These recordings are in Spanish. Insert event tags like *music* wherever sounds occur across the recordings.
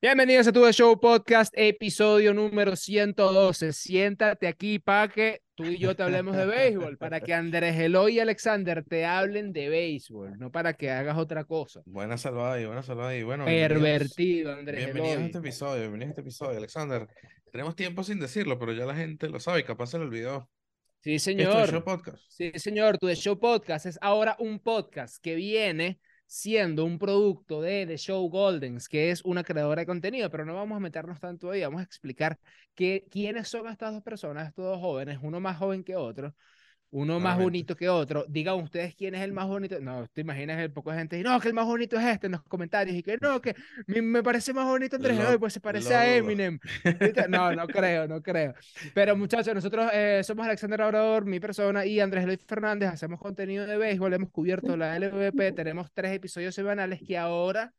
Bienvenidos a Tu Show Podcast, episodio número 112. Siéntate aquí para que tú y yo te hablemos de béisbol, para que Andrés Eloy y Alexander te hablen de béisbol, no para que hagas otra cosa. Buena salvada y buena salvada y bueno. Pervertido, Andrés Bienvenidos Eloy. a este episodio, bienvenidos a este episodio, Alexander. Tenemos tiempo sin decirlo, pero ya la gente lo sabe y capaz se lo olvidó. Sí, señor. Show Podcast. Sí, señor. Tu The Show Podcast es ahora un podcast que viene siendo un producto de The Show Goldens, que es una creadora de contenido, pero no vamos a meternos tanto ahí, vamos a explicar que, quiénes son estas dos personas, estos dos jóvenes, uno más joven que otro, uno más bonito que otro. Digan ustedes quién es el más bonito. No, te imaginas el poco de gente, y no, que el más bonito es este en los comentarios, y que no, que me, me parece más bonito Andrés Lo- Eloy, pues se parece a lo dudo. Eminem. *laughs* No, no creo, no creo. Pero muchachos, nosotros eh, somos Alexander Obrador, mi persona, y Andrés Eloy Fernández, hacemos contenido de béisbol, hemos cubierto la LVP, *laughs* tenemos tres episodios semanales que ahora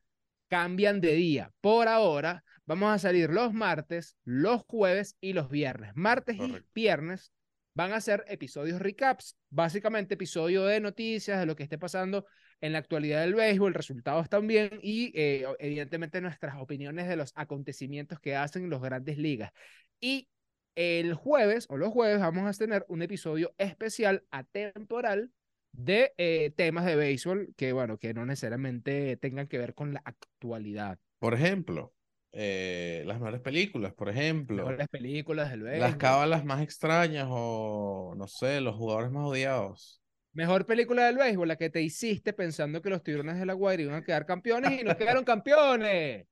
cambian de día. Por ahora, vamos a salir los martes, los jueves y los viernes. Martes y Correcto. viernes van a ser episodios recaps, básicamente episodio de noticias, de lo que esté pasando en la actualidad del béisbol, resultados también y eh, evidentemente nuestras opiniones de los acontecimientos que hacen los grandes ligas. Y el jueves o los jueves vamos a tener un episodio especial atemporal de eh, temas de béisbol que, bueno, que no necesariamente tengan que ver con la actualidad. Por ejemplo, eh, las mejores películas, por ejemplo, Mejores películas del las cábalas más extrañas o no sé, los jugadores más odiados. Mejor película del béisbol, la que te hiciste pensando que los tiburones de la Guaira iban a quedar campeones y no quedaron campeones.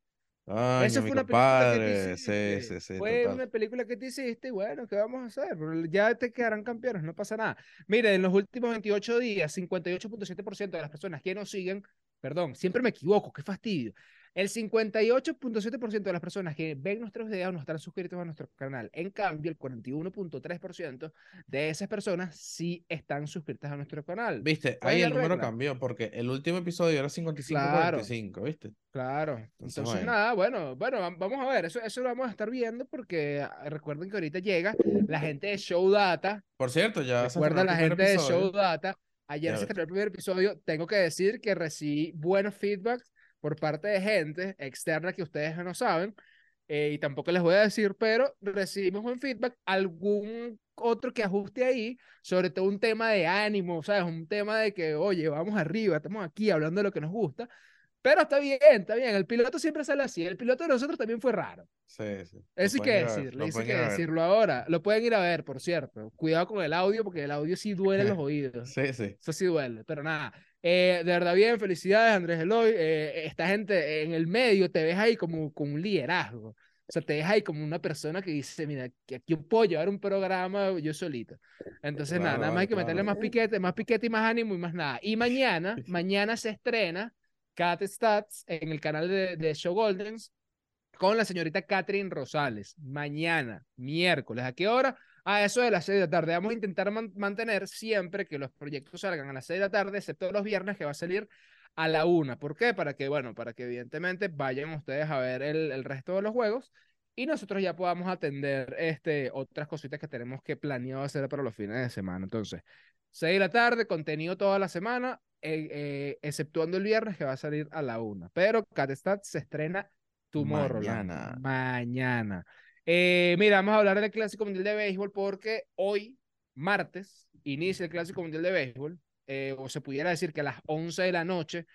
Ay, mi fue una película que te compadre. Sí, hiciste. sí, sí, Fue total. una película que te hiciste y bueno, ¿qué vamos a hacer? Ya te quedarán campeones, no pasa nada. Mire, en los últimos 28 días, 58.7% de las personas que nos siguen, perdón, siempre me equivoco, qué fastidio. El 58.7% de las personas que ven nuestros videos no están suscritos a nuestro canal. En cambio, el 41.3% de esas personas sí están suscritas a nuestro canal. Viste, ¿Cuál ahí el la número regla? cambió porque el último episodio era 55-45, Claro. ¿viste? Claro. Entonces, Entonces, bueno. nada, bueno, bueno, va- vamos a ver, eso, eso lo vamos a estar viendo porque ah, recuerden que ahorita llega la gente de Show Data, Por cierto, ya recuerda la gente de episodio. Show Data, ayer Ya se estrenó el primer episodio, tengo que decir que recibí buenos feedbacks por parte de gente externa que ustedes no saben, eh, y tampoco les voy a decir, pero recibimos buen feedback, algún otro que ajuste ahí, sobre todo un tema de ánimo, ¿sabes? Un tema de que, oye, vamos arriba, estamos aquí hablando de lo que nos gusta. Pero está bien, está bien. El piloto siempre sale así. El piloto de nosotros también fue raro. Sí, sí. Eso hay que decirlo, hay que decirlo ahora. Lo pueden ir a ver, por cierto. Cuidado con el audio, porque el audio sí duele en los *laughs* oídos. Sí, sí. Eso sí duele, pero nada. Eh, de verdad, bien, felicidades, Andrés Eloy. Eh, esta gente en el medio te ves ahí como con un liderazgo. O sea, te ves ahí como una persona que dice, mira, que aquí yo puedo llevar un programa yo solito. Entonces, nada, Claro, nada más hay que meterle claro. más piquete, más piquete y más ánimo y más nada. Y mañana, *laughs* mañana se estrena Cat Stats en el canal de, de Show Goldens con la señorita Catherine Rosales. Mañana, miércoles. ¿A qué hora? A eso de las 6 de la tarde. Vamos a intentar man- mantener siempre que los proyectos salgan a las 6 de la tarde, excepto los viernes que va a salir a la 1. ¿Por qué? Para que, bueno, para que evidentemente vayan ustedes a ver el, el resto de los juegos y nosotros ya podamos atender este, otras cositas que tenemos que planeado hacer para los fines de semana. Entonces, 6 de la tarde, contenido toda la semana, eh, eh, exceptuando el viernes que va a salir a la 1. Pero Catstat se estrena Tomorrowland. Mañana. Mañana. Eh, mira, vamos a hablar del Clásico Mundial de Béisbol porque hoy, martes, inicia el Clásico Mundial de Béisbol. eh, o se pudiera decir que a las 11 de la noche,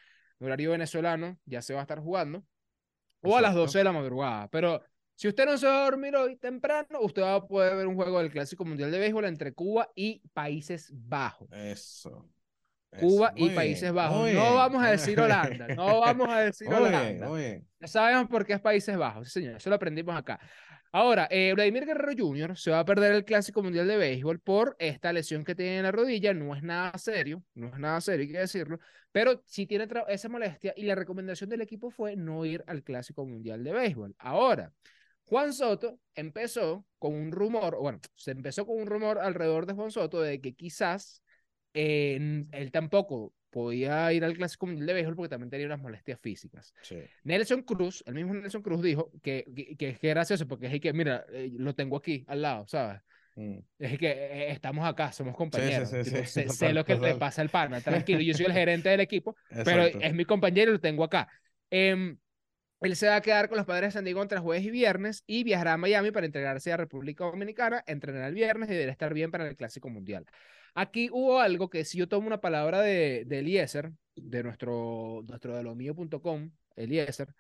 horario venezolano, ya se va a estar jugando. O a las Exacto. 12 de la madrugada. Pero si usted no se va a dormir hoy temprano, usted va a poder ver un juego del Clásico Mundial de Béisbol entre Cuba y Países Bajos. Eso. Cuba y Países Bajos. No vamos a *laughs* decir. Holanda. No vamos a decir Holanda. Ya sabemos por qué es Países Bajos, sí, señor, eso lo aprendimos acá. Ahora, eh, Vladimir Guerrero Jr. se va a perder el Clásico Mundial de Béisbol por esta lesión que tiene en la rodilla. No es nada serio, no es nada serio, hay que decirlo, pero sí tiene esa molestia y la recomendación del equipo fue no ir al Clásico Mundial de Béisbol. Ahora, Juan Soto empezó con un rumor, bueno, se empezó con un rumor alrededor de Juan Soto de que quizás eh, él tampoco podía ir al Clásico Mundial de Béisbol porque también tenía unas molestias físicas. Sí. Nelson Cruz, el mismo Nelson Cruz dijo que, que, que es gracioso porque es que, mira, eh, lo tengo aquí al lado, ¿sabes? Mm. Es que eh, estamos acá, somos compañeros. sí, tipo, sí, sé, *laughs* sé total, lo que total. pasa al pana, *laughs* tranquilo. Yo soy el gerente del equipo, pero Exacto. es mi compañero y lo tengo acá. Em, Él se va a quedar con los padres de San Diego entre jueves y viernes y viajará a Miami para integrarse a República Dominicana, entrenar el viernes y deberá estar bien para el Clásico Mundial. Aquí hubo algo que si yo tomo una palabra de, de Eliezer, de nuestro, nuestro de lo mío.com, Eliezer,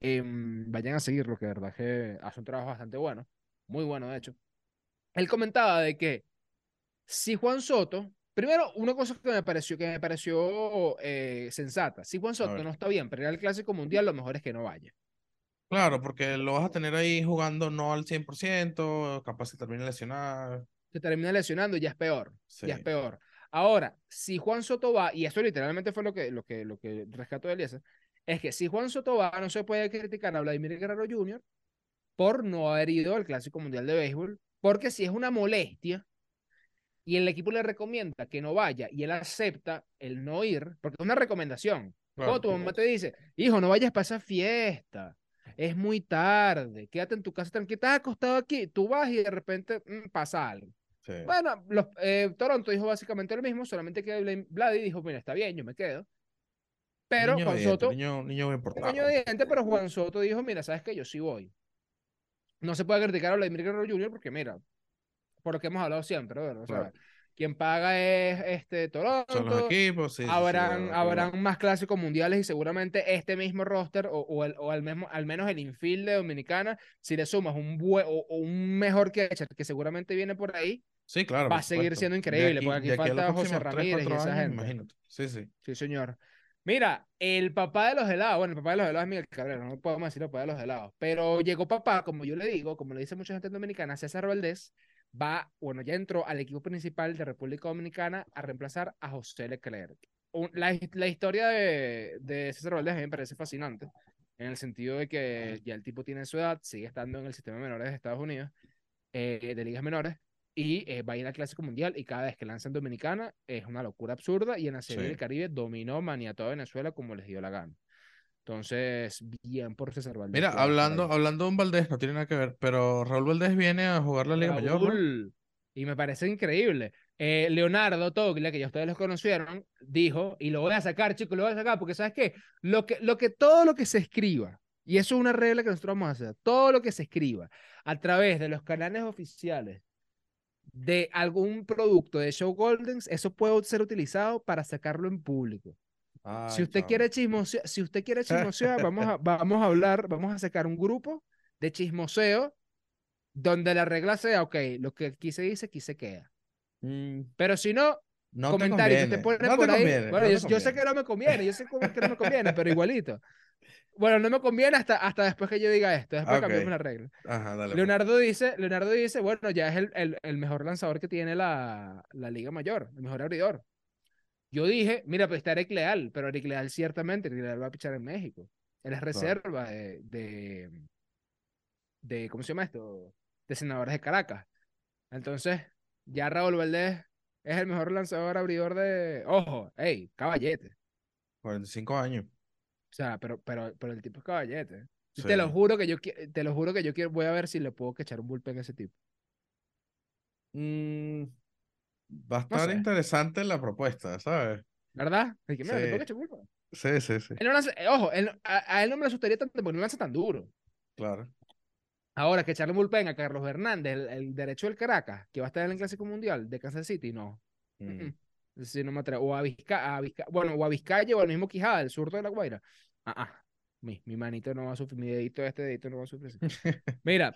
em, vayan a seguirlo, que de verdad que hace un trabajo bastante bueno, muy bueno de hecho. Él comentaba de que si Juan Soto, primero una cosa que me pareció, que me pareció eh, sensata, si Juan Soto no está bien para ir al Clásico Mundial, lo mejor es que no vaya. Claro, porque lo vas a tener ahí jugando no al 100%, capaz se termine lesionado. Se termina lesionando y ya es peor, Sí. ya es peor. Ahora, si Juan Soto va, y eso literalmente fue lo que, lo que, lo que rescató de Eliezer, es que si Juan Soto va, no se puede criticar a Vladimir Guerrero Jr. por no haber ido al Clásico Mundial de Béisbol, porque si es una molestia y el equipo le recomienda que no vaya y él acepta el no ir, porque es una recomendación. Claro. Cuando tu mamá te dice, hijo, no vayas para esa fiesta, es muy tarde, quédate en tu casa tranquilo, estás acostado aquí, tú vas y de repente mm, pasa algo. Sí. Bueno, los, eh, Toronto dijo básicamente lo mismo, solamente que Vladi dijo, mira, está bien, yo me quedo. Pero niño Juan Soto, niño, niño de diente, pero Juan Soto dijo, mira, ¿sabes qué? Yo sí voy. No se puede criticar a Vladimir Guerrero Jr. porque, mira, por lo que hemos hablado siempre, ¿verdad? O sea, quien paga es este, Son los Toronto, equipos, sí, sí, sí, habrán, habrán más clásicos mundiales y seguramente este mismo roster o, o, el- o al, mismo, al menos el infield de Dominicana, si le sumas un, bue- o, o un mejor catcher que seguramente viene por ahí, Sí, claro. va a seguir supuesto. siendo increíble, porque aquí de a los falta José Ramírez y cuatro esa años, gente. Imagínate. Sí, sí. Sí, señor. Mira, el papá de los helados, bueno, el papá de los helados es Miguel Cabrera, no podemos decir el papá de los helados, pero llegó papá, como yo le digo, como le dice mucha gente en Dominicana, César Valdés, va, bueno, ya entró al equipo principal de República Dominicana a reemplazar a José Leclerc. La, la historia de, de César Valdés a mí me parece fascinante, en el sentido de que ya el tipo tiene su edad, sigue estando en el sistema de menores de Estados Unidos, eh, de ligas menores, y eh, va a ir al Clásico Mundial y cada vez que lanza en Dominicana es una locura absurda y en la Serie Sí. del Caribe dominó, maniató a Venezuela como les dio la gana. Entonces, bien por César Valdés. Mira, hablando, hablando de un Valdés, no tiene nada que ver, pero Raúl Valdés viene a jugar la Liga Mayor, ¿no? Y me parece increíble. Eh, Leonardo Toglia, que ya ustedes los conocieron, dijo, y lo voy a sacar, chicos, lo voy a sacar, porque ¿sabes qué? Lo que, lo que, todo lo que se escriba, y eso es una regla que nosotros vamos a hacer, todo lo que se escriba a través de los canales oficiales de algún producto de Show Goldens, eso puede ser utilizado para sacarlo en público. Si Ay, usted chamo. quiere chismosear, si usted quiere chismosear, *laughs* vamos a, vamos a hablar, vamos a sacar un grupo de chismoseo donde la regla sea, ok, lo que aquí se dice, aquí se queda. Mm, Pero si no, no comentarios que te te ponen no por te ahí. conviene, bueno, no yo, yo sé que no me conviene, yo sé que no me conviene, pero igualito. Bueno, no me conviene hasta, hasta después que yo diga esto, después Ok. cambiamos la regla. Ajá, dale. pues. Leonardo dice, Leonardo dice, bueno, ya es el, el, el mejor lanzador que tiene la, la Liga Mayor, el mejor abridor. Yo dije, mira, pues está Eric Leal, pero Eric Leal ciertamente, Eric Leal va a pichar en México. Él es reserva de, de, de, ¿cómo se llama esto? De senadores de Caracas. Entonces, ya Raúl Valdés es el mejor lanzador abridor de, ojo, hey, caballete. 45 años. O sea, pero, pero, pero el tipo es caballete. Sí. Te lo juro que yo te lo juro que yo quiero, voy a ver si le puedo echar un bullpen a ese tipo. Mm, va a estar sé. interesante la propuesta, ¿sabes? ¿Verdad? Que, mira, Sí. bullpen. Sí, sí, sí. Él no lanza- eh, ojo, él- a, a él no me lo asustaría tanto porque no lanza tan duro. Claro. Ahora, que echarle un bullpen a Carlos Hernández, el, el derecho del Caracas, que va a estar en el Clásico Mundial de Kansas City, no. Mm. Sí, no me atrevo. O a Vizca- bueno, o a Vizcaya o al mismo Quijada, el surdo de la Guaira. Ah, ah. Mi, mi manito no va a sufrir, mi dedito, este dedito no va a sufrir. *laughs* Mira,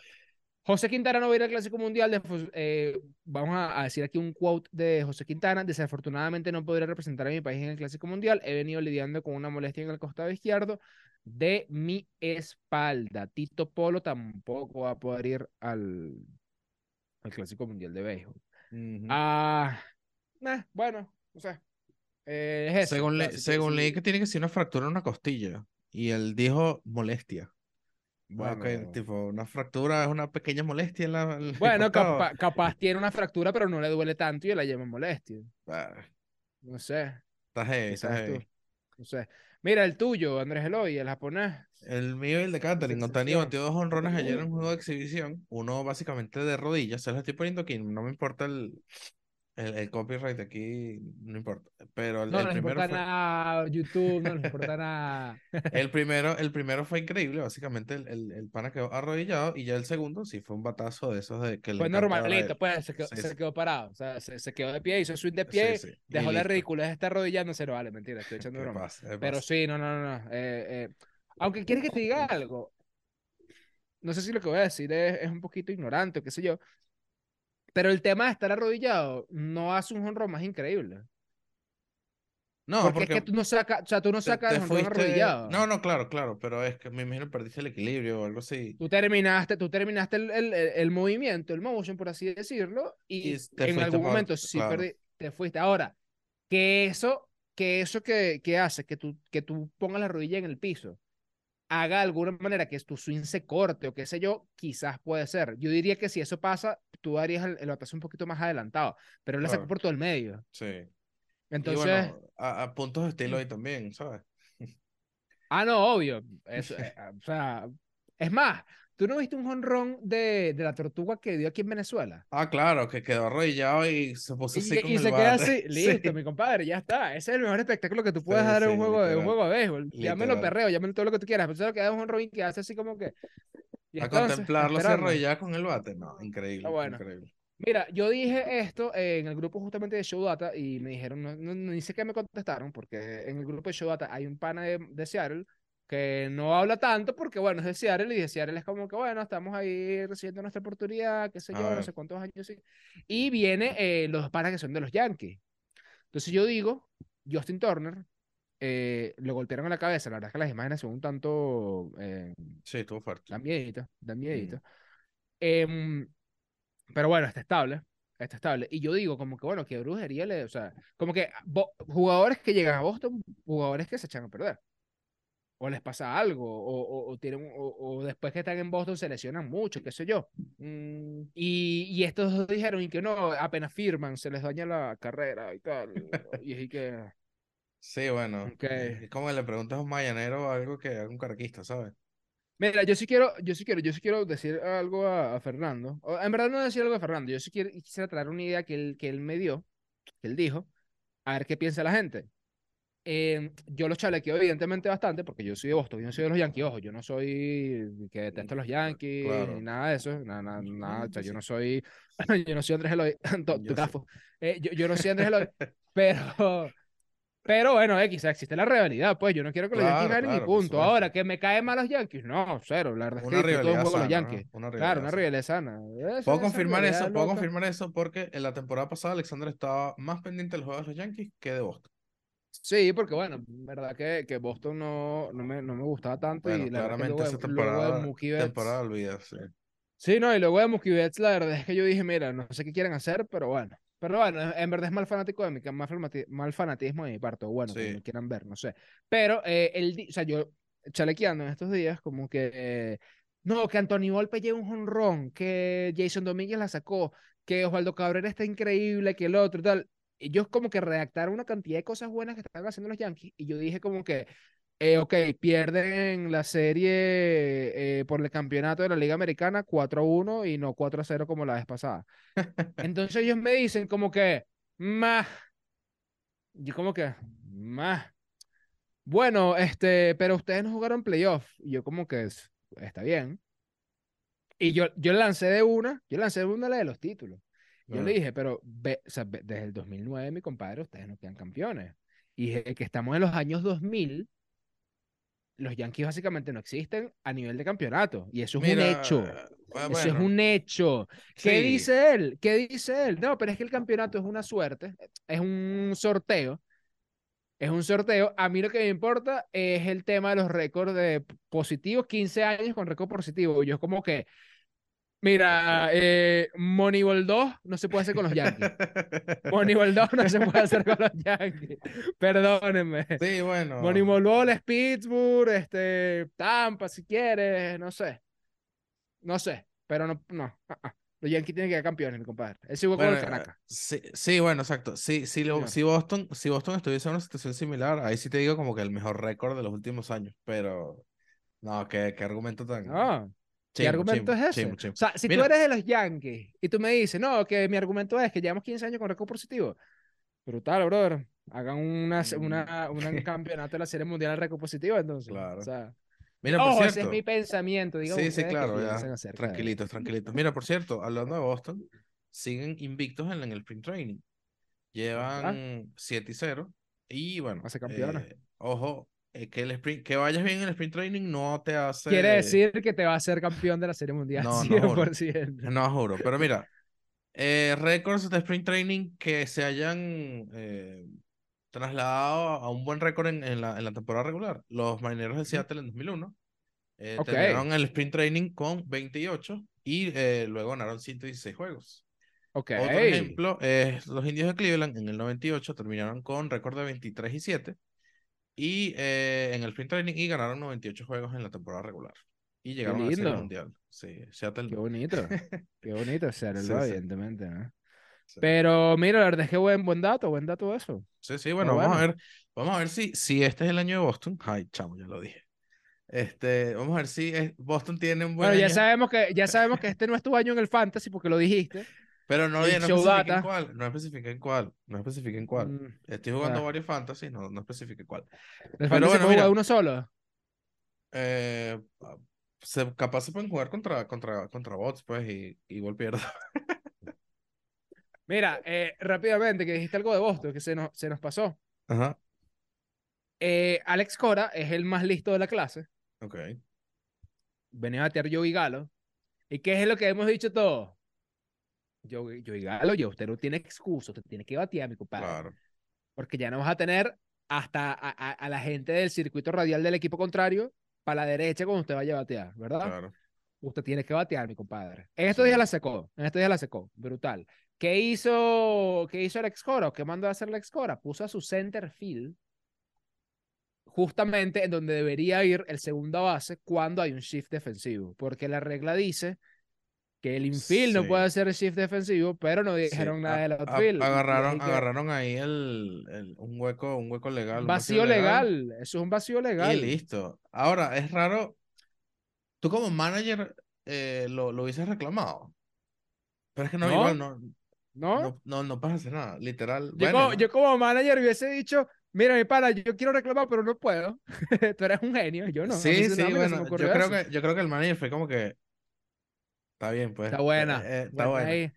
José Quintana no va a ir al Clásico Mundial. de- eh, vamos a, a decir aquí un quote de José Quintana. Desafortunadamente no podré representar a mi país en el Clásico Mundial. He venido lidiando con una molestia en el costado izquierdo de mi espalda. Tito Polo tampoco va a poder ir al, al Clásico Mundial de Béisbol. Ujú. Ah, nah, bueno, o sea, eh, es eso. según le- según leí que tiene que ser una fractura en una costilla. Y él dijo molestia. Ah, Bueno. tipo, una fractura es una pequeña molestia en la. en el Bueno, capa- capaz tiene una fractura, pero no le duele tanto y la llama molestia. Ah, No sé, está heavy, ¿qué está heavy. No sé. Mira, el tuyo, Andrés Eloy, el japonés. El mío y el de Catherine. Otani batió dos honrones ayer en un *laughs* juego de exhibición. Uno básicamente de rodillas. Se los estoy poniendo aquí. No me importa el, El, el copyright aquí no importa. Pero el, No el nos primero importa fue. nada YouTube, no nos importa *laughs* nada. El *laughs* primero, el primero fue increíble, básicamente el, el, el pana quedó arrodillado y ya el segundo sí fue un batazo de esos de que Fue normalito, pues, se quedó, Sí, se sí. quedó parado. O sea, se, se quedó de pie, hizo swing de pie, sí, dejó la ridícula de estar arrodillándose. No, vale, mentira, estoy *laughs* echando ¿Qué broma. pasa? ¿Qué Pero sí, no, no, no. no, eh, eh, Aunque quieres que te diga algo, no sé si lo que voy a decir es, es un poquito ignorante o qué sé yo, pero el tema de estar arrodillado no hace un honrón más increíble. No, porque, es porque que tú no sacas, o sea, tú no sacas te fuiste. arrodillado. No, no, claro, claro, pero es que me imagino perdiste el equilibrio o algo así. Tú terminaste, tú terminaste el, el, el- movimiento, el motion, por así decirlo, Y y en algún momento sí claro. perdí, te fuiste. Ahora, que eso, que eso que, que hace, que tú, que tú pongas la rodilla en el piso, haga de alguna manera que tu swing se corte o qué sé yo, quizás puede ser. Yo diría que si eso pasa, tú harías el, el batazo un poquito más adelantado, pero él la sacó por todo el medio. Sí. Y Entonces, bueno, a, a puntos de estilo ahí también, ¿sabes? ah, no, obvio. Eso, eh, ah, o sea, es más, ¿tú no viste un jonrón de, de la tortuga que dio aquí en Venezuela? Ah, claro, que quedó arrodillado y se puso Y, así con y el se queda bate. así, *laughs* listo, Sí. mi compadre, ya está. Ese es el mejor espectáculo que tú puedes Sí, dar en sí, un juego, de, un juego de béisbol. Llámelo perreo, llámelo todo lo que tú quieras, pero solo queda un Robin que hace así como que. Y A entonces, contemplarlo esperando. arrodillado con el bate. No, increíble, Ah, bueno. increíble. Mira, yo dije esto en el grupo justamente de Showdata y me dijeron, no, no, ni sé qué me contestaron, porque en el grupo de Showdata hay un pana de, de Seattle que no habla tanto porque, bueno, es de Seattle y de Seattle es como que, bueno, estamos ahí recibiendo nuestra oportunidad, qué sé yo, no sé cuántos años sí. Y viene eh, los panas que son de los Yankees. Entonces yo digo, Justin Turner, eh, lo golpearon en la cabeza, la verdad es que las imágenes son un tanto... eh, Sí, estuvo fuerte. Dan miedito, dan Mm. miedito. Em, pero bueno, está estable. Está estable. Y yo digo, como que bueno, qué brujería le. O sea, como que bo- jugadores que llegan a Boston, jugadores que se echan a perder. O les pasa algo, o, o, o tienen, o, o después que están en Boston se lesionan mucho, qué sé yo. Mm, y, y estos dos dijeron, y que no, apenas firman, se les daña la carrera y tal. Y es que. Sí, bueno. Ok. Es como que le preguntas a un mayanero o algo que haga un caraquista, ¿sabes? Mira, yo sí quiero, yo sí quiero, yo sí quiero decir algo a, a Fernando. En verdad no decir algo a Fernando, yo sí quiero, quisiera traer una idea que él, que él me dio, que él dijo, a ver qué piensa la gente. Eh, yo los chalequeo evidentemente bastante porque yo soy de Boston, yo no soy de los Yankees, ojo, yo no soy que detesto a los Yankees Claro. ni nada de eso, nada, nada, nada, o sea, yo no soy, *laughs* yo no soy Andrés Eloy, *laughs* Yo tu sí. gafo. Eh, yo, yo no soy Andrés Eloy, *laughs* pero, pero bueno, X, existe la rivalidad, pues yo no quiero que los Yankees Claro, ganen y claro, por punto. Ahora, que me caen mal los Yankees, no, cero, la verdad es que Una de un rivalidad juego los sana, ¿no? Yankees. Una Claro, una rivalidad sana. Esa- Puedo confirmar eso, puedo confirmar eso porque en la temporada pasada Alexander estaba más pendiente del juego de los Yankees que de Boston. Sí, porque bueno, verdad que, que Boston no, no, me, no me gustaba tanto Bueno, y la verdad que claramente esa luego de, luego de temporada, Mookie Betts- temporada olvida, sí. No, y luego de Mookie Betts, la verdad es que yo dije, mira, no sé qué quieren hacer, pero bueno. Pero bueno, en verdad es mal fanático de mi, mal, fanati- mal fanatismo de mi parte, o bueno, Sí. lo quieran ver, no sé. Pero eh, el, o sea, yo chalequeando en estos días, como que, eh, no, que Anthony Volpe lleva un jonrón, que Jason Domínguez la sacó, que Osvaldo Cabrera está increíble, que el otro y tal. Ellos como que redactaron una cantidad de cosas buenas que estaban haciendo los Yankees, y yo dije como que, eh, ok, pierden la serie eh, por el campeonato de la Liga Americana 4-1 y no 4-0 como la vez pasada. *laughs* Entonces ellos me dicen como que, más, yo como que, más, bueno, este, pero ustedes no jugaron playoff. Y yo como que, "Es- está bien. Y yo, yo lancé de una, yo lancé de una la de los títulos. Yo le dije, pero ve, o sea, ve- desde el 2009, mi compadre, ustedes no quedan campeones. Y desde que estamos en los años 2000, los Yankees básicamente no existen a nivel de campeonato. Y eso es un Mira, hecho. ah, Eso es bueno, un hecho. ¿Qué sí. dice él? ¿Qué dice él? No, pero es que el campeonato es una suerte, es un sorteo. Es un sorteo. A mí lo que me importa es el tema de los récords de positivos, 15 años con récord positivo. Yo como que, mira, eh, Moneyball 2 no se puede hacer con los Yankees. *laughs* Moneyball 2 no se puede hacer con los Yankees. Perdónenme. Sí, bueno. Moneyball Ball es Pittsburgh, este, Tampa, si quieres, no sé. No sé, pero no, no. ah, ah. Los Yankees tienen que ser campeones, mi compadre. Ese igual con Bueno, el Caracas. sí, sí, bueno, exacto. Sí, sí, lo- si Boston, si Boston estuviese en una situación similar, ahí sí te digo como que el mejor récord de los últimos años, pero no, qué, qué argumento tan, No, ¿Qué Chimbo, argumento es ese? chimbo. O sea, si Mira. tú eres de los Yankees y tú me dices, no, que mi argumento es que llevamos 15 años con récord positivo. Brutal, brother. Hagan una, Mm. una, una- un *laughs* campeonato de la Serie Mundial de récord positivo, entonces. Claro. O sea, Mira, por ojo, ese cierto. es mi pensamiento, digamos. Sí, sí, qué claro, ya. Tranquilitos, tranquilitos. Mira, por cierto, hablando de Boston, siguen invictos en, en el sprint training. Llevan 7 y 0. Y bueno, Hace campeones. eh, ojo, que, el sprint, que vayas bien en el sprint training no te hace. Quiere decir que te va a hacer campeón de la Serie Mundial. No, *laughs* no, juro. 100%. No, juro. Pero *laughs* mira, eh, récords de sprint training que se hayan eh, trasladado a un buen récord en, en la, en la temporada regular. Los marineros de Seattle en 2001 eh, Ok. terminaron el sprint training con 28 y eh, luego ganaron 116 juegos. Ok. Otro ejemplo es los indios de Cleveland en el 98 terminaron con récord de 23 y 7 y eh, en el sprint training y ganaron 98 juegos en la temporada regular. Y llegaron a Serie lindo. Mundial. Sí, Seattle. Qué bonito. *laughs* Qué bonito el Sí, evidentemente, ¿no? Sí. Pero mira, la verdad es que buen, buen dato, buen dato eso. Sí, sí, bueno, vamos a bueno. ver, vamos a ver si, si este es el año de Boston. Ay, chamo, ya lo dije. Este, vamos a ver si es- Boston tiene un buen Bueno, ya año, sabemos que ya *laughs* sabemos que este no es tu año en el fantasy porque lo dijiste. Pero no, ya no show especifica en data. cuál, no especifica en cuál, no especifica en cuál. Mm, Estoy jugando varios fantasy, no, no cuál. ¿El Pero bueno, mira. uno solo? Eh, se, capaz se pueden jugar contra, contra, contra bots, pues, y igual pierdo. Mira, eh, rápidamente, que dijiste algo de Boston, que se nos, se nos pasó. Ajá, Eh, Alex Cora es el más listo de la clase. ok, Venía a batear Joey Galo. ¿Y qué es lo que hemos dicho todos? Joey, Joey Galo, yo, usted no tiene excusa, usted tiene que batear, mi compadre. claro. Porque ya no vas a tener hasta a, a- a la gente del circuito radial del equipo contrario para la derecha cuando usted vaya a batear, ¿verdad? Claro. Usted tiene que batear, mi compadre. En estos Sí. días la secó. En estos días la secó. Brutal. ¿Qué hizo, qué hizo Alex Cora? ¿O ¿Qué mandó a hacer Alex Cora? Puso a su center field justamente en donde debería ir el segunda base cuando hay un shift defensivo. Porque la regla dice que el infield no puede hacer shift defensivo, pero no Sí, dijeron nada del outfield. Agarraron, que- agarraron ahí el, el- un hueco, un hueco legal. un Vacío legal. Eso es un vacío legal. Y listo. Ahora, es raro. Tú como manager eh, lo, lo hubieses reclamado. Pero es que no, No, igual no, ¿No? no, no, no pasa nada. Literal. Yo, bueno, como, yo como manager hubiese dicho, mira, mi pana, yo quiero reclamar, pero no puedo. *laughs* Tú eres un genio, yo no. Sí, sí, bueno. Yo creo eso. que, yo creo que el manager fue como que. Está bien, pues. Está buena. eh, eh, está buena.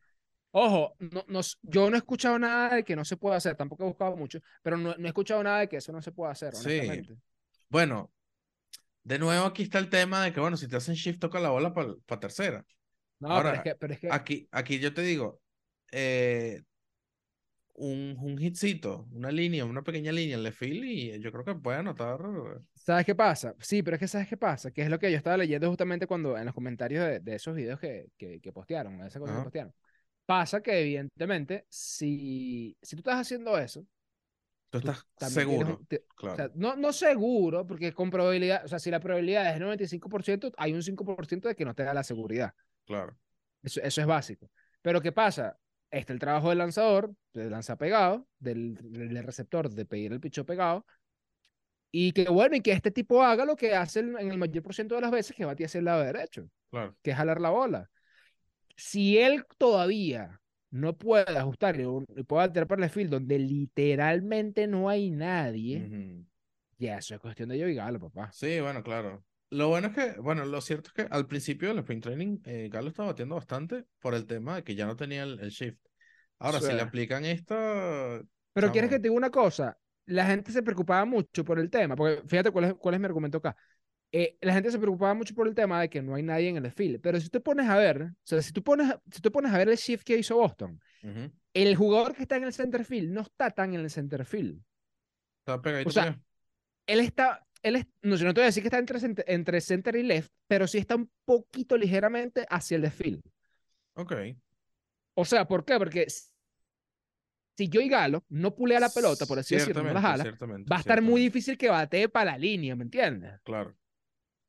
Ojo, no, no yo no he escuchado nada de que no se pueda hacer, tampoco he buscado mucho, pero no, no he escuchado nada de que eso no se pueda hacer, Sí. honestamente. Bueno, de nuevo aquí está el tema de que, bueno, si te hacen shift, toca la bola para tercera. No, Ahora, pero es que, pero es que Aquí, aquí yo te digo, eh, un, un hitcito, una línea, una pequeña línea en left field y yo creo que puede anotar. ¿sabes qué pasa? Sí, pero es que ¿sabes qué pasa? Que es lo que yo estaba leyendo justamente cuando en los comentarios de, de esos videos que, que, que postearon, que Ajá. postearon. Pasa que evidentemente, si, si tú estás haciendo eso, Tú estás seguro, un- te- claro. O sea, no, no seguro, porque con probabilidad, o sea, si la probabilidad es 95%, hay un 5% de que no te da la seguridad. claro. Eso, eso es básico. Pero ¿qué pasa? Está el trabajo del lanzador, del lanzapegado, del, del receptor, de pedir el picho pegado. Y que bueno, y que este tipo haga lo que hace en el mayor por ciento de las veces, que bate hacia el lado derecho, Claro. que es jalar la bola. Si él todavía no puede ajustar y y puede alterar para el field donde literalmente no hay nadie, Ujú. ya eso es cuestión de Joey Galo, papá. Sí, bueno, claro. Lo bueno es que, bueno, lo cierto es que al principio del sprint training, eh, Galo estaba batiendo bastante por el tema de que ya no tenía el, el shift. Ahora, si Sí. le aplican esto, Pero quieres que te diga una cosa, la gente se preocupaba mucho por el tema, porque fíjate cuál es, cuál es mi argumento acá. Eh, la gente se preocupaba mucho por el tema de que no hay nadie en el desfile, pero si te pones a ver, o sea, si tú pones, si tú pones a ver el shift que hizo Boston, ujú, el jugador que está en el center field no está tan en el center field. Está pegadito O sea. Él está, él no, yo no te voy a decir que está entre, center- entre center y left, pero sí está un poquito ligeramente hacia el desfile. Ok. O sea, ¿por qué? Porque si- si Joey Galo no pulea la pelota, por así decirlo, no la Ciertamente, jala, ciertamente, va a estar muy difícil que batee para la línea, ¿me entiendes? Claro.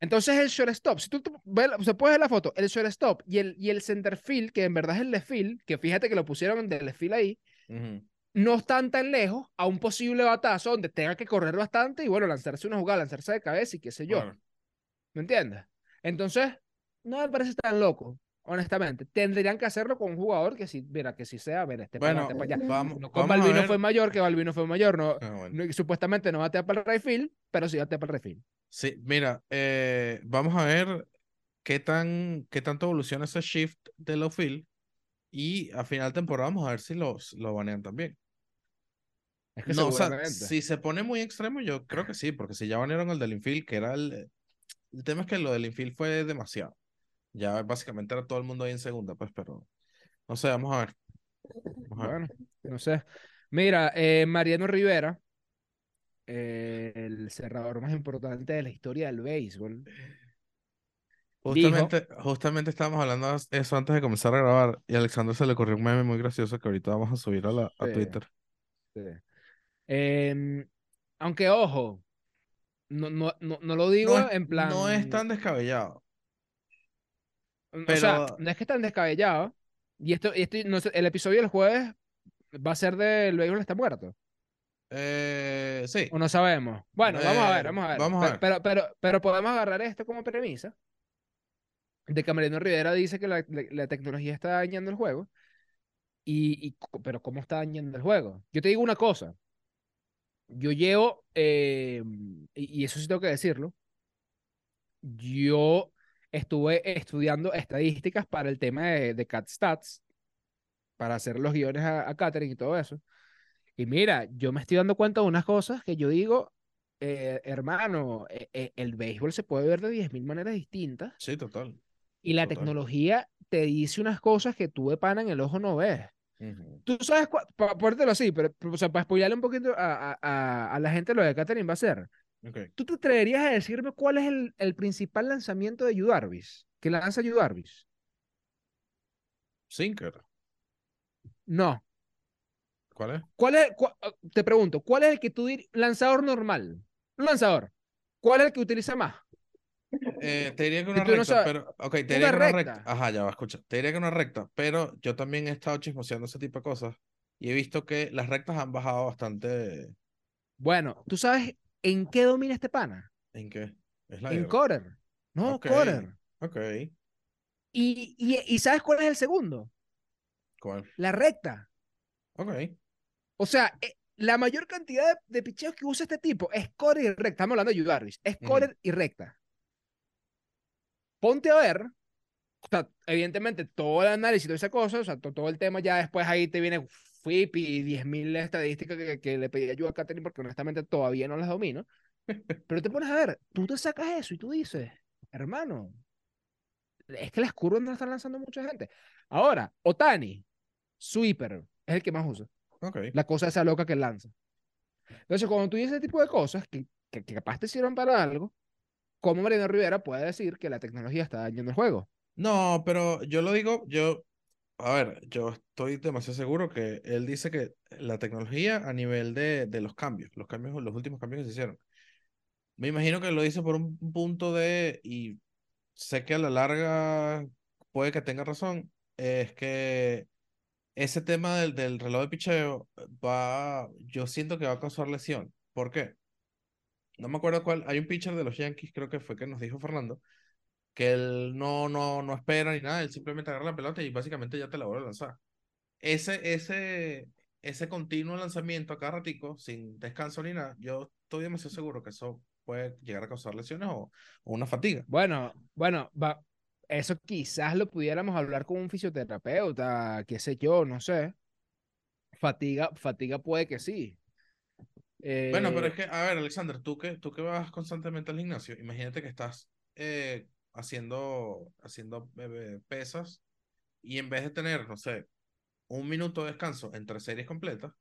Entonces el shortstop, si tú, ves sea, puedes ver la foto, el shortstop y el, y el center field, que en verdad es el left field, que fíjate que lo pusieron del left field ahí, Ujú, no están tan lejos a un posible batazo donde tenga que correr bastante y bueno, lanzarse una jugada, lanzarse de cabeza y qué sé yo. ¿me entiendes? Entonces, no me parece tan loco, honestamente. Tendrían que hacerlo con un jugador que sí, mira, que sí sea, mira, este Bueno, para allá. vamos, No, con vamos Balvino fue mayor, que Balvino fue mayor, no, Ah, bueno. no- supuestamente no batea para el field, pero sí batea para el field. Sí, mira, eh, vamos a ver qué tan, qué tanto evoluciona ese shift de low field y a final de temporada vamos a ver si los, lo banean también. Es que No, o sea, si se pone muy extremo, yo creo que sí, porque si ya banearon el del infield, que era el... El tema es que lo del infield fue demasiado. Ya básicamente era todo el mundo ahí en segunda, pues, pero... No sé, vamos a ver. Vamos a ver. Bueno, no sé. Mira, eh, Mariano Rivera, eh, el cerrador más importante de la historia del béisbol. dijo- Justamente, justamente estábamos hablando de eso antes de comenzar a grabar y a Alexander se le ocurrió un meme muy gracioso que ahorita vamos a subir a, la, a Sí. Twitter. Sí. Em, aunque, ojo, no, no, no, no lo digo es, en plan. no es tan descabellado. O sea, pero- no es que tan descabellado. Y esto, y esto no sé, el episodio del jueves va a ser del béisbol está muerto. Eh, sí. O no sabemos. Bueno, vamos a ver, Eh, vamos a ver. vamos a ver. Pero, pero, pero, podemos agarrar esto como premisa de que Mariano Rivera dice que la, la- la tecnología está dañando el juego. Y, y pero ¿cómo está dañando el juego? Yo te digo una cosa. Yo llevo, eh, y, eso sí tengo que decirlo, yo estuve estudiando estadísticas para el tema de, de Cat Stats, para hacer los guiones a, a Catherine y todo eso. Y mira, yo me estoy dando cuenta de unas cosas que yo digo, eh, hermano, eh, eh, el béisbol se puede ver de 10.000 maneras distintas Sí, total. y la Total. tecnología te dice unas cosas que tú de pana en el ojo no ves. Tú sabes, para ponértelo así, pero, o sea, para spoilearle un poquito a, a, a, la gente lo de Catherine va a ser. ¿Tú te atreverías a decirme cuál es el, el principal lanzamiento de Yu Darvish? ¿Que lanza Yu Darvish? Sinker. No. ¿Cuál es? ¿Cuál es, te pregunto, ¿cuál es el que tú dirías, lanzador normal? Un lanzador. ¿Cuál es el que utiliza más? Eh, te diría que una no recta, sabes- pero. Ok, te diría que una recta. recta. Ajá, ya va, escucha. Te diría que una recta, pero yo también he estado chismoseando ese tipo de cosas y he visto que las rectas han bajado bastante. Bueno, ¿tú sabes en qué domina este pana? ¿En qué? Es En quarter. No, Ok. quarter. Ok. Y, y, y ¿sabes cuál es el segundo? ¿Cuál? La recta. Ok. O sea, eh, la mayor cantidad de, de picheos que usa este tipo es core y recta. Estamos hablando de Yu Darvish. Es core y recta. Ponte a ver. O sea, evidentemente, todo el análisis, toda esa cosa, o sea, to- todo el tema, ya después ahí te viene FIP y 10.000 estadísticas que, que le pedí ayuda a Katherine porque honestamente todavía no las domino. *laughs* Pero te pones a ver, tú te sacas eso y tú dices, hermano, es que las curvas no las están lanzando mucha gente. Ahora, Otani, sweeper, es el que más usa Ok. la cosa esa loca que lanza. Entonces, cuando tú dices ese tipo de cosas que, que, que capaz te sirvan para algo, ¿cómo Mariano Rivera puede decir que la tecnología está dañando el juego? No, pero yo lo digo, yo, a ver, yo estoy demasiado seguro que él dice que la tecnología a nivel de, de los cambios, los cambios, los últimos cambios que se hicieron, me imagino que lo dice por un punto de, y sé que a la larga puede que tenga razón, es que ese tema del, del reloj de picheo va, yo siento que va a causar lesión. ¿Por qué? No me acuerdo cuál, hay un pitcher de los Yankees, creo que fue que nos dijo Fernando, que él no, no, no espera ni nada, él simplemente agarra la pelota y básicamente ya te la vuelve a lanzar. Ese, ese, ese continuo lanzamiento a cada ratico, sin descanso ni nada, yo estoy demasiado seguro que eso puede llegar a causar lesiones o, o una fatiga. Bueno, bueno, va, eso quizás lo pudiéramos hablar con un fisioterapeuta, qué sé yo, no sé. Fatiga, fatiga puede que sí. Bueno, pero Eh, es que, a ver, Alexander, tú que, tú que vas constantemente al gimnasio, imagínate que estás eh, haciendo, haciendo eh, pesas y en vez de tener, no sé, un minuto de descanso entre series completas,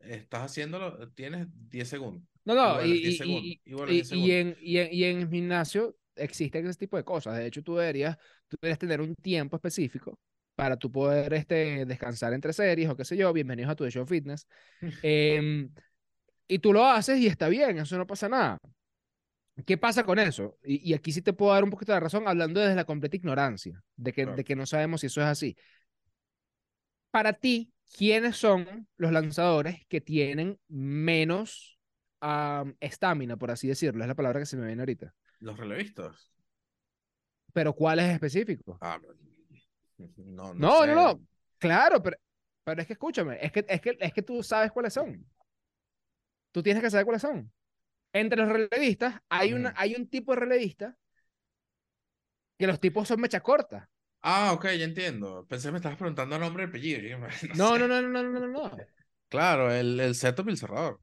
estás haciéndolo, tienes 10 segundos. No, no, y, 10 y- segundos, y- y vuelves y- 10 y segundos. en, el gimnasio existen ese tipo de cosas. De hecho, tú deberías, tú deberías tener un tiempo específico para tú poder este, descansar entre series o qué sé yo. Bienvenidos a tu show fitness. *laughs* Em, y tú lo haces y está bien, eso no pasa nada. ¿Qué pasa con eso? Y, y aquí sí te puedo dar un poquito de razón hablando desde la completa ignorancia, de que, Claro. de que no sabemos si eso es así. Para ti, ¿quiénes son los lanzadores que tienen menos am, estamina, por así decirlo? Es la palabra que se me viene ahorita. Los relevistas. pero ¿cuál es específico? Ah, no, no, No, sé. no, no. Claro, pero, pero es que escúchame, es que, es, que, es que tú sabes cuáles son. Tú tienes que saber cuáles son. Entre los relevistas hay, una, Ujú. hay un tipo de relevista que los tipos son mecha corta. Ah, ok, ya entiendo. Pensé que me estabas preguntando nombre y apellido. *laughs* No, no, no, no, no, no, no, no. Claro, el, el setup y el cerrador.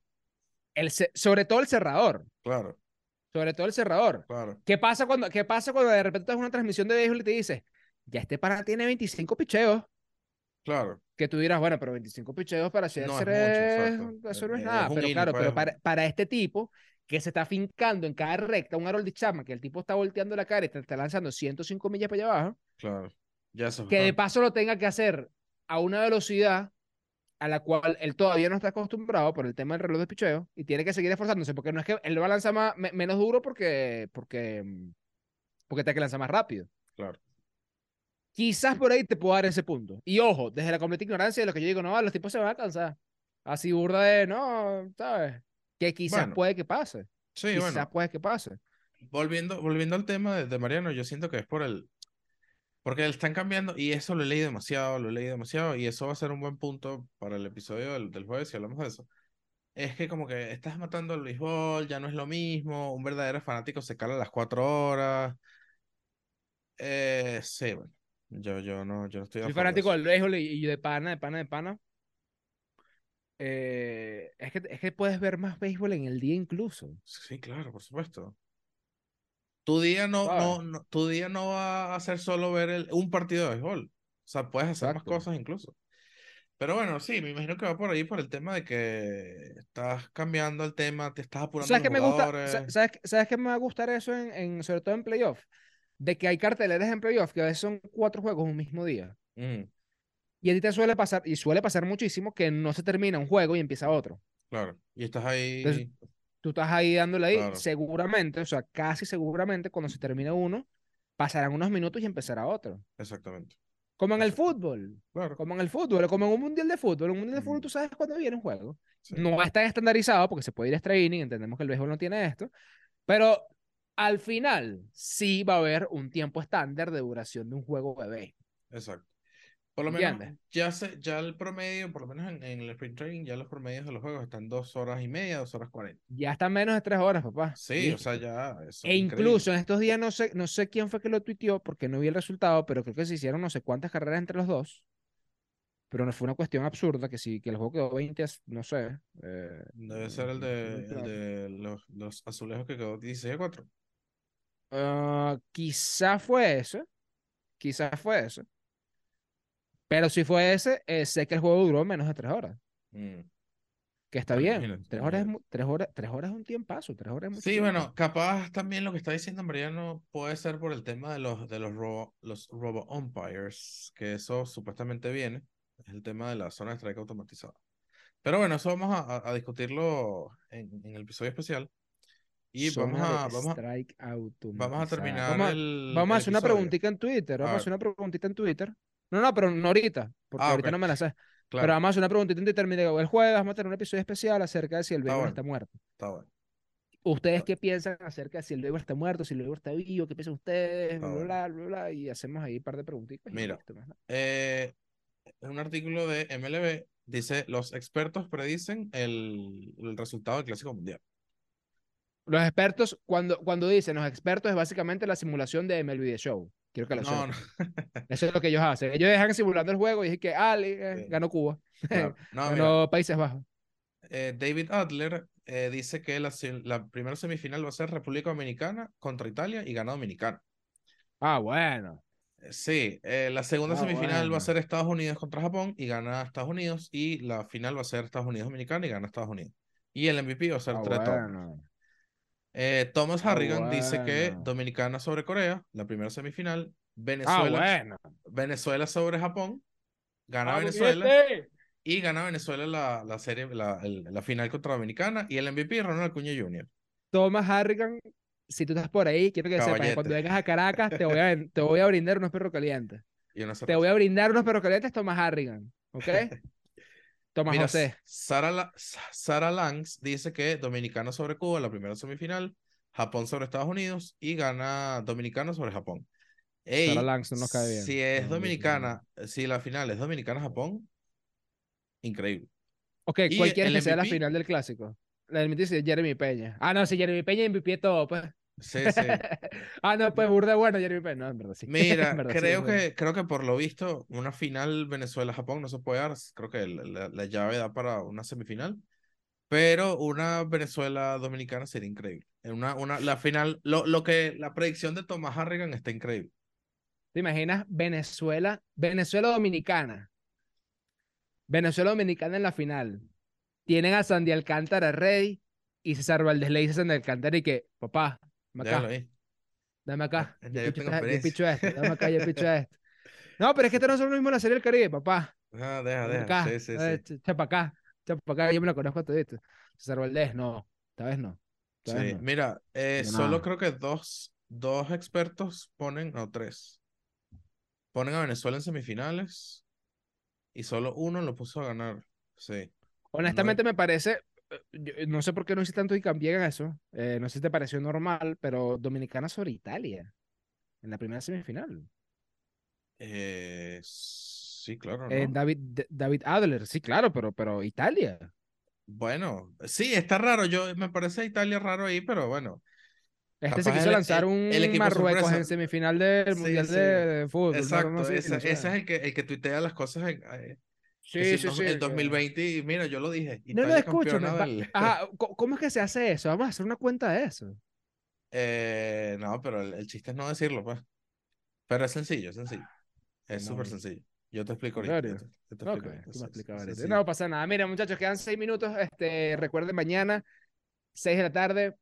El, sobre todo el cerrador. Claro, Sobre todo el cerrador. claro. ¿Qué pasa cuando, qué pasa cuando de repente estás en una transmisión de béisbol y te dices, ya este pana tiene 25 picheos? Claro. Que tú dirás, bueno, pero 25 picheos para No es mucho, eso no es Es nada. Pero claro, pues, pero para, un- para este tipo que se está fincando en cada recta, un Harold Chapman, que el tipo está volteando la cara y te está lanzando 105 millas para allá abajo, Claro. Ya que de paso lo tenga que hacer a una velocidad a la cual él todavía no está acostumbrado por el tema del reloj de picheo y tiene que seguir esforzándose, porque no es que él va a lanzar más, me- menos duro porque, porque, mm, porque tiene que lanzar más rápido. Claro. Quizás por ahí te puedo dar ese punto. Y ojo, desde la completa ignorancia de lo que yo digo, no, los tipos se van a cansar. Así burda de, no, ¿sabes? Que quizás Bueno. puede que pase. Sí, quizás bueno. puede que pase. Volviendo, volviendo al tema de, de Mariano, yo siento que es por el. Porque están cambiando, y eso lo he leído demasiado, lo he leído demasiado, y eso va a ser un buen punto para el episodio del, del jueves si hablamos de eso. Es que como que estás matando el béisbol, ya no es lo mismo, un verdadero fanático se cala a las cuatro horas. Eh, sí, bueno, yo, yo no, yo no estoy Soy fanático del béisbol y, y de pana, de pana, de pana. Eh, es, que, es que puedes ver más béisbol en el día incluso. Sí, claro, por supuesto. Tu día no, no, no, tu día no va a ser solo ver el- un partido de béisbol. O sea, puedes hacer más cosas incluso. Pero bueno, sí, me imagino que va por ahí por el tema de que estás cambiando el tema, te estás apurando ¿Sabes qué me gusta? ¿Sabes, qué- ¿Sabes me va a gustar eso en, en- sobre todo en playoff? De que hay carteleras en playoff que a veces son cuatro juegos un mismo día. Mm, Y a ti te suele pasar, y suele pasar muchísimo, que no se termina un juego y empieza otro. claro. Y estás ahí. Entonces, Tú estás ahí dándole ahí, Claro. seguramente, o sea, casi seguramente, cuando se termina uno, pasarán unos minutos y empezará otro. Exactamente. Como en el fútbol, Claro. como en el fútbol, como en un mundial de fútbol. En un mundial de fútbol tú sabes cuándo viene un juego. Sí. No es tan estandarizado porque se puede ir a extra inning, entendemos que el béisbol no tiene esto, pero al final sí va a haber un tiempo estándar de duración de un juego béisbol. Exacto. Por lo menos, ¿Entiendes? ya, se, ya el promedio, por lo menos en, en el sprint training, ya los promedios de los juegos están dos horas y media, dos horas cuarenta. Ya están menos de tres horas, papá. Sí, o sea, ya. Eso E incluso increíble. en estos días no sé, no sé quién fue que lo tuiteó porque no vi el resultado, pero creo que se hicieron no sé cuántas carreras entre los dos. Pero no fue una cuestión absurda que sí, que el juego quedó 20, a- no sé. eh, Debe ser el de, el de los, los azulejos que quedó 16 a 4. Quizá fue ese. Quizás fue ese. Pero si fue ese, eh, sé que el juego duró menos de tres horas. Mm. Que está bien. imagínate, Tres horas, es, tres horas, tres horas es un tiempazo. Tres horas es mucho Sí, tiempo. bueno, capaz también lo que está diciendo Mariano puede ser por el tema de los, de los, robo, los robo umpires, que eso supuestamente viene. Es el tema de la zona de strike automatizada. Pero bueno, eso vamos a, a- a discutirlo en, en el episodio especial. Y vamos a, vamos vamos a terminar Vamos a, el, vamos a el hacer una preguntita en Twitter. Vamos A a ver. hacer una preguntita en Twitter. No, no, pero no ahorita, porque Ah, ahorita ok. no me la sé. Pero Claro, vamos a hacer una preguntita en Twitter. Mire, el jueves vamos a tener un episodio especial acerca de si el Está bueno. está muerto. está bueno. ¿Ustedes Está- qué piensan acerca de si el béisbol está muerto, si el béisbol está vivo? ¿Qué piensan ustedes? Bla, bueno. bla, bla, bla, y hacemos ahí un par de preguntitas. Mira. listo, más nada. Eh, en un artículo de MLB dice, los expertos predicen el, el resultado del Clásico Mundial. Los expertos, cuando, cuando dicen los expertos, es básicamente la simulación de MLB The Show. Quiero que lo No, no. *laughs* Eso es lo que ellos hacen. Ellos dejan simulando el juego y dicen que ah, eh, ganó Cuba, claro. *laughs* No, mira, ganó Países Bajos. eh, David Adler eh, dice que la, primera semifinal va a ser República Dominicana contra Italia y gana Dominicana. Ah, bueno. Eh, Sí, la segunda Ah, semifinal va a ser Estados Unidos contra Japón y gana Estados Unidos y la final va a ser Estados Unidos Dominicana y gana Estados Unidos. Y el MVP va a ser Ah, Trey Turner. bueno. Eh, Thomas Ah, Harrigan dice que. Dominicana sobre Corea, la primera semifinal, Ah, Venezuela, bueno. Venezuela sobre Japón, gana Ah, Venezuela y gana Venezuela la, la serie, la, el- la final contra Dominicana y el MVP Ronald Acuña Jr. Thomas Harrigan, si tú estás por ahí, quiero que sepas que Caballete. cuando vengas a Caracas te voy a, te voy a brindar unos perros calientes. *laughs* Y Te voy a brindar unos perros calientes, Thomas Harrigan. ¿Ok? *laughs* Thomas Mira, José. Sara, La- Sara Langs dice que Dominicano sobre Cuba, la primera semifinal, Japón sobre Estados Unidos y gana Dominicano sobre Japón. Ey, Sarah Langston nos cae bien. Si es No, dominicana, si la final es dominicana-Japón, increíble. Ok, Y ¿cuál quieres el que sea la final del clásico? La del es Jeremy Peña. Ah, no, si Jeremy Peña MVP todo, pues. Sí, sí. *laughs* ah, no, pues burda bueno Jeremy Peña. No, en verdad sí. *laughs* Mira, En verdad sí, creo bueno. que, creo que por lo visto, una final Venezuela-Japón no se puede dar. Creo que la, la- la llave da para una semifinal. Pero una Venezuela-Dominicana sería increíble. Una, una, la final, lo, lo que, la predicción de Tomás Harrigan está increíble. ¿Te imaginas Venezuela, Venezuela Dominicana? Venezuela Dominicana en la final. Tienen a Sandy Alcántara ready y César Valdés le dice a Sandy Alcántara y que, papá, dame Déjalo acá, ahí. dame acá. Ya Yo yo picho, esta- yo esto, dame acá, yo picho *laughs* esto. No, pero es que esto no es lo mismo en la serie del Caribe, papá. Ah, deja, deja. acá, Sí, sí, sí. ch- echa pa' acá, echa pa' acá, yo me lo conozco a todito. César Valdés, no, esta vez no. esta vez Sí, no. mira, eh, solo creo que dos, dos expertos ponen, no, tres. Ponen a Venezuela en semifinales y solo uno lo puso a ganar. Sí. Honestamente me parece, yo- no sé por qué no hice tanto y cambié en eso, eh, no sé si te pareció normal, pero Dominicana sobre Italia en la primera semifinal. Eh, sí, claro, Eh. David, David Adler, sí, claro, pero, pero Italia. Bueno, sí, está raro. Yo me parece Italia raro ahí, pero bueno. Este se quiso el- lanzar un el Marruecos sorpresa. en semifinal del Sí, Mundial sí. de, Fútbol. Exacto, ese, no sé. ese es el que, el que tuitea las cosas en, eh, Sí, sí, en sí. el que- 2020, y mira, yo lo dije, No, no, Italia escúchame. campeona va- del... Ajá, ¿cómo es que se hace eso? Vamos a hacer una cuenta de eso. Eh, no, pero el, el chiste es no decirlo, pues. Pero es sencillo, es sencillo. Es súper Demonios. sencillo. Yo te explico ¿En ahorita. yo te- yo te Ok, explico ahorita, sí. No pasa nada. Mira, muchachos, quedan seis minutos. Este, recuerden mañana, seis de la tarde,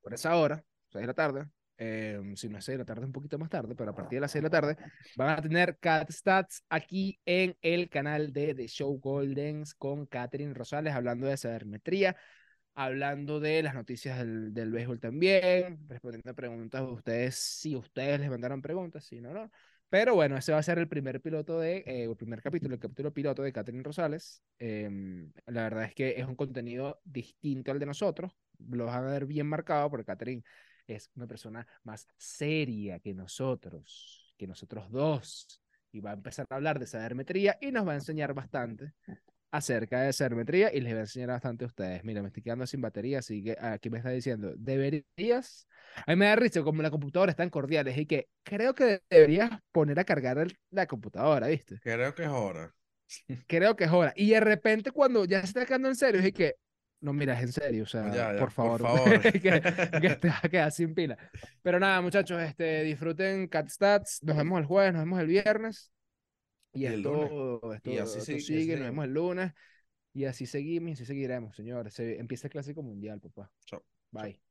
por esa hora, seis de la tarde. Eh, si no es seis de la tarde, un poquito más tarde, pero a partir de las seis de la tarde van a tener Cat Stats aquí en el canal de The Show Goldens con Catherine Rosales hablando de sabermetría, hablando de las noticias del, del béisbol también, respondiendo a preguntas de ustedes, si ustedes les mandaron preguntas, si no, no. Pero bueno, ese va a ser el primer piloto de, eh, el primer capítulo, el capítulo piloto de Catherine Rosales. Em, la verdad es que es un contenido distinto al de nosotros. Lo van a ver bien marcado porque Catherine es una persona más seria que nosotros, que nosotros dos. Y va a empezar a hablar de sabermetría y nos va a enseñar bastante acerca de sabermetría y les voy a enseñar bastante a ustedes. Mira, me estoy quedando sin batería, así que aquí me está diciendo, deberías a mí me da risa como la computadora es tan cordial, es y que creo que deberías poner a cargar el- la computadora, ¿viste? Creo que es hora. Creo que es hora. Y de repente cuando ya se está quedando en serio, es que, no, mira, es en serio, o sea, Ya, ya, por favor, por favor. *laughs* que, *laughs* que te vas a quedar sin pila. Pero nada, muchachos, este, disfruten Cat Stats, nos vemos el jueves, nos vemos el viernes. Y, Y el esto, esto, Y así esto sigue, sigue, nos vemos el lunes. Y así seguimos y así seguiremos, señores. Se empieza el Clásico Mundial, papá. Chao. Bye.